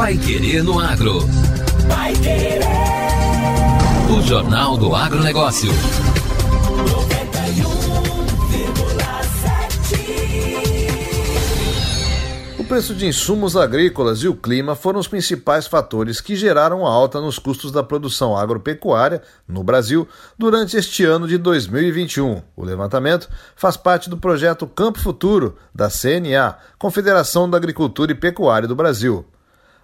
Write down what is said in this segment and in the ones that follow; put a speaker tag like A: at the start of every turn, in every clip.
A: Pai Querer no Agro. Pai Querer. O Jornal do Agronegócio.
B: O preço de insumos agrícolas e o clima foram os principais fatores que geraram a alta nos custos da produção agropecuária no Brasil durante este ano de 2021. O levantamento faz parte do projeto Campo Futuro, da CNA, Confederação da Agricultura e Pecuária do Brasil.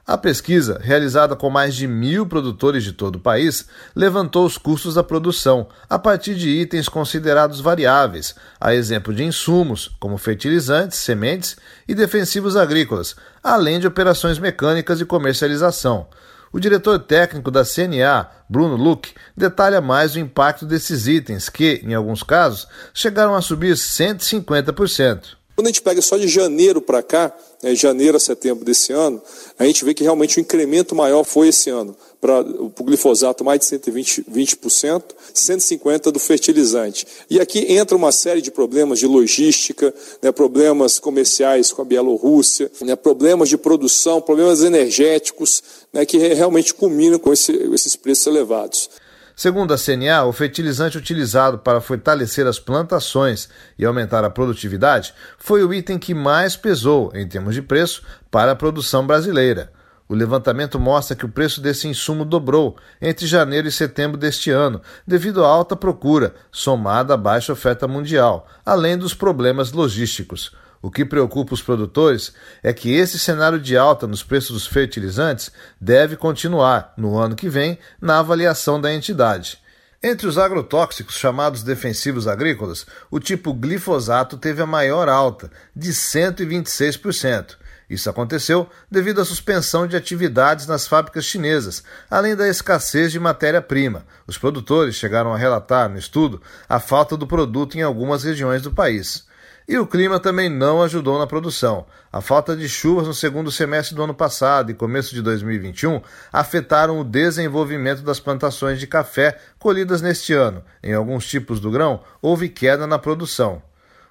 B: A pesquisa, realizada com mais de mil produtores de todo o país, levantou os custos da produção a partir de itens considerados variáveis, a exemplo de insumos, como fertilizantes, sementes e defensivos agrícolas, além de operações mecânicas e comercialização. O diretor técnico da CNA, Bruno Luque, detalha mais o impacto desses itens, que, em alguns casos, chegaram a subir 150%.
C: Quando a gente pega só de janeiro para cá, né, janeiro a setembro desse ano, a gente vê que realmente o incremento maior foi esse ano. Para o glifosato, mais de 120%, 20%, 150% do fertilizante. E aqui entra uma série de problemas de logística, né, problemas comerciais com a Bielorrússia, né, problemas de produção, problemas energéticos, né, que realmente culminam com esse, esses preços elevados.
B: Segundo a CNA, o fertilizante utilizado para fortalecer as plantações e aumentar a produtividade foi o item que mais pesou, em termos de preço, para a produção brasileira. O levantamento mostra que o preço desse insumo dobrou entre janeiro e setembro deste ano, devido à alta procura, somada à baixa oferta mundial, além dos problemas logísticos. O que preocupa os produtores é que esse cenário de alta nos preços dos fertilizantes deve continuar no ano que vem na avaliação da entidade. Entre os agrotóxicos chamados defensivos agrícolas, o tipo glifosato teve a maior alta, de 126%. Isso aconteceu devido à suspensão de atividades nas fábricas chinesas, além da escassez de matéria-prima. Os produtores chegaram a relatar no estudo a falta do produto em algumas regiões do país. E o clima também não ajudou na produção. A falta de chuvas no segundo semestre do ano passado e começo de 2021 afetaram o desenvolvimento das plantações de café colhidas neste ano. Em alguns tipos do grão, houve queda na produção.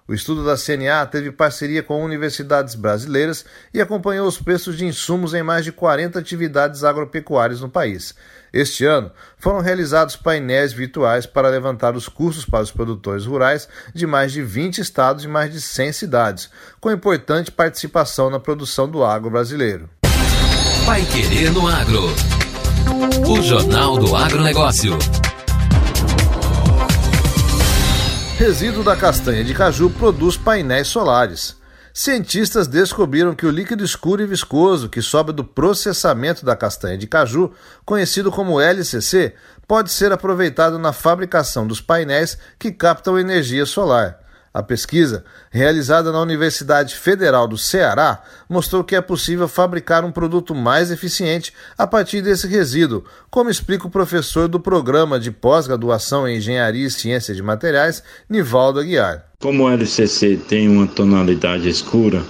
B: O estudo da CNA teve parceria com universidades brasileiras e acompanhou os preços de insumos em mais de 40 atividades agropecuárias no país. Este ano, foram realizados painéis virtuais para levantar os custos para os produtores rurais de mais de 20 estados e mais de 100 cidades, com importante participação na produção do agro brasileiro.
A: Vai Querer no Agro. O Jornal do Agronegócio.
B: Resíduo da castanha de caju produz painéis solares. Cientistas descobriram que o líquido escuro e viscoso que sobra do processamento da castanha de caju, conhecido como LCC, pode ser aproveitado na fabricação dos painéis que captam energia solar. A pesquisa, realizada na Universidade Federal do Ceará, mostrou que é possível fabricar um produto mais eficiente a partir desse resíduo, como explica o professor do programa de pós-graduação em Engenharia e Ciência de Materiais, Nivaldo Aguiar.
D: Como o LCC tem uma tonalidade escura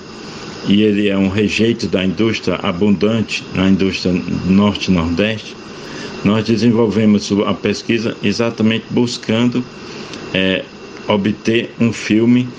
D: e ele é um rejeito da indústria abundante na indústria norte-nordeste, nós desenvolvemos a pesquisa exatamente buscando é, obter um filme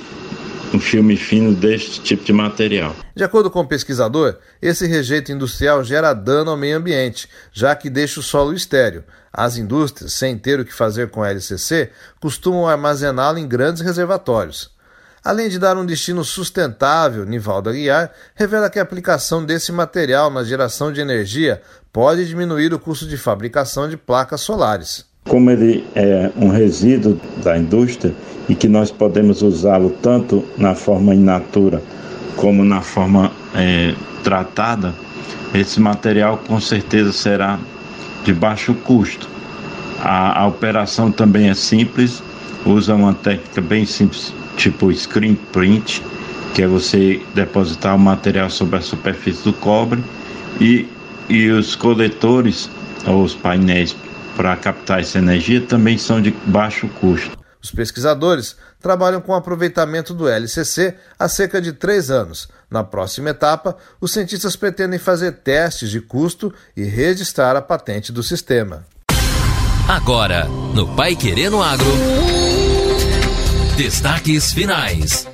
D: um filme fino deste tipo de material.
B: De acordo com o pesquisador, esse rejeito industrial gera dano ao meio ambiente, já que deixa o solo estéreo. As indústrias, sem ter o que fazer com LCC, costumam armazená-lo em grandes reservatórios. Além de dar um destino sustentável, Nivaldo Aguiar revela que a aplicação desse material na geração de energia pode diminuir o custo de fabricação de placas solares.
D: Como ele é um resíduo da indústria e que nós podemos usá-lo tanto na forma in natura como na forma é, tratada, esse material com certeza será de baixo custo. A, a operação também é simples, usa uma técnica bem simples, tipo screen print, que é você depositar o material sobre a superfície do cobre e, e os coletores ou os painéis para captar essa energia também são de baixo custo.
B: Os pesquisadores trabalham com o aproveitamento do LCC há cerca de três anos. Na próxima etapa, os cientistas pretendem fazer testes de custo e registrar a patente do sistema.
A: Agora, no Pai Querendo Agro. Destaques finais.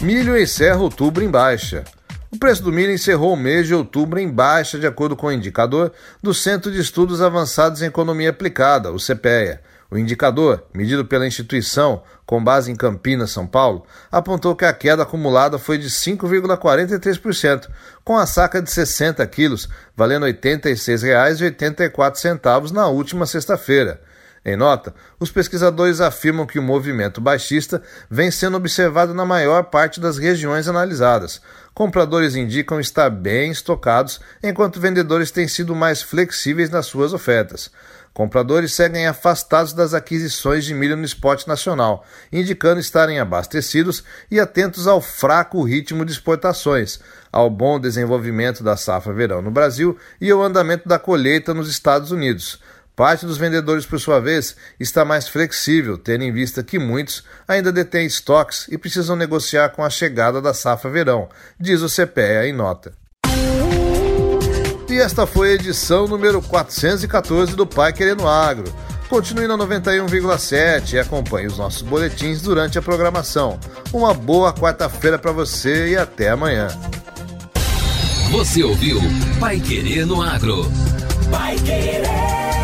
B: Milho encerra outubro em baixa. O preço do milho encerrou o mês de outubro em baixa, de acordo com o indicador do Centro de Estudos Avançados em Economia Aplicada, o CPEA. O indicador, medido pela instituição com base em Campinas, São Paulo, apontou que a queda acumulada foi de 5,43%, com a saca de 60 quilos, valendo R$ 86,84 na última sexta-feira. Em nota, os pesquisadores afirmam que o movimento baixista vem sendo observado na maior parte das regiões analisadas. Compradores indicam estar bem estocados, enquanto vendedores têm sido mais flexíveis nas suas ofertas. Compradores seguem afastados das aquisições de milho no esporte nacional, indicando estarem abastecidos e atentos ao fraco ritmo de exportações, ao bom desenvolvimento da safra verão no Brasil e ao andamento da colheita nos Estados Unidos. Parte dos vendedores, por sua vez, está mais flexível, tendo em vista que muitos ainda detêm estoques e precisam negociar com a chegada da safra verão, diz o CPEA em nota. E esta foi a edição número 414 do Pai Querendo Agro. Continue na 91,7 e acompanhe os nossos boletins durante a programação. Uma boa quarta-feira para você e até amanhã.
A: Você ouviu Pai Querendo Agro. Pai Querer.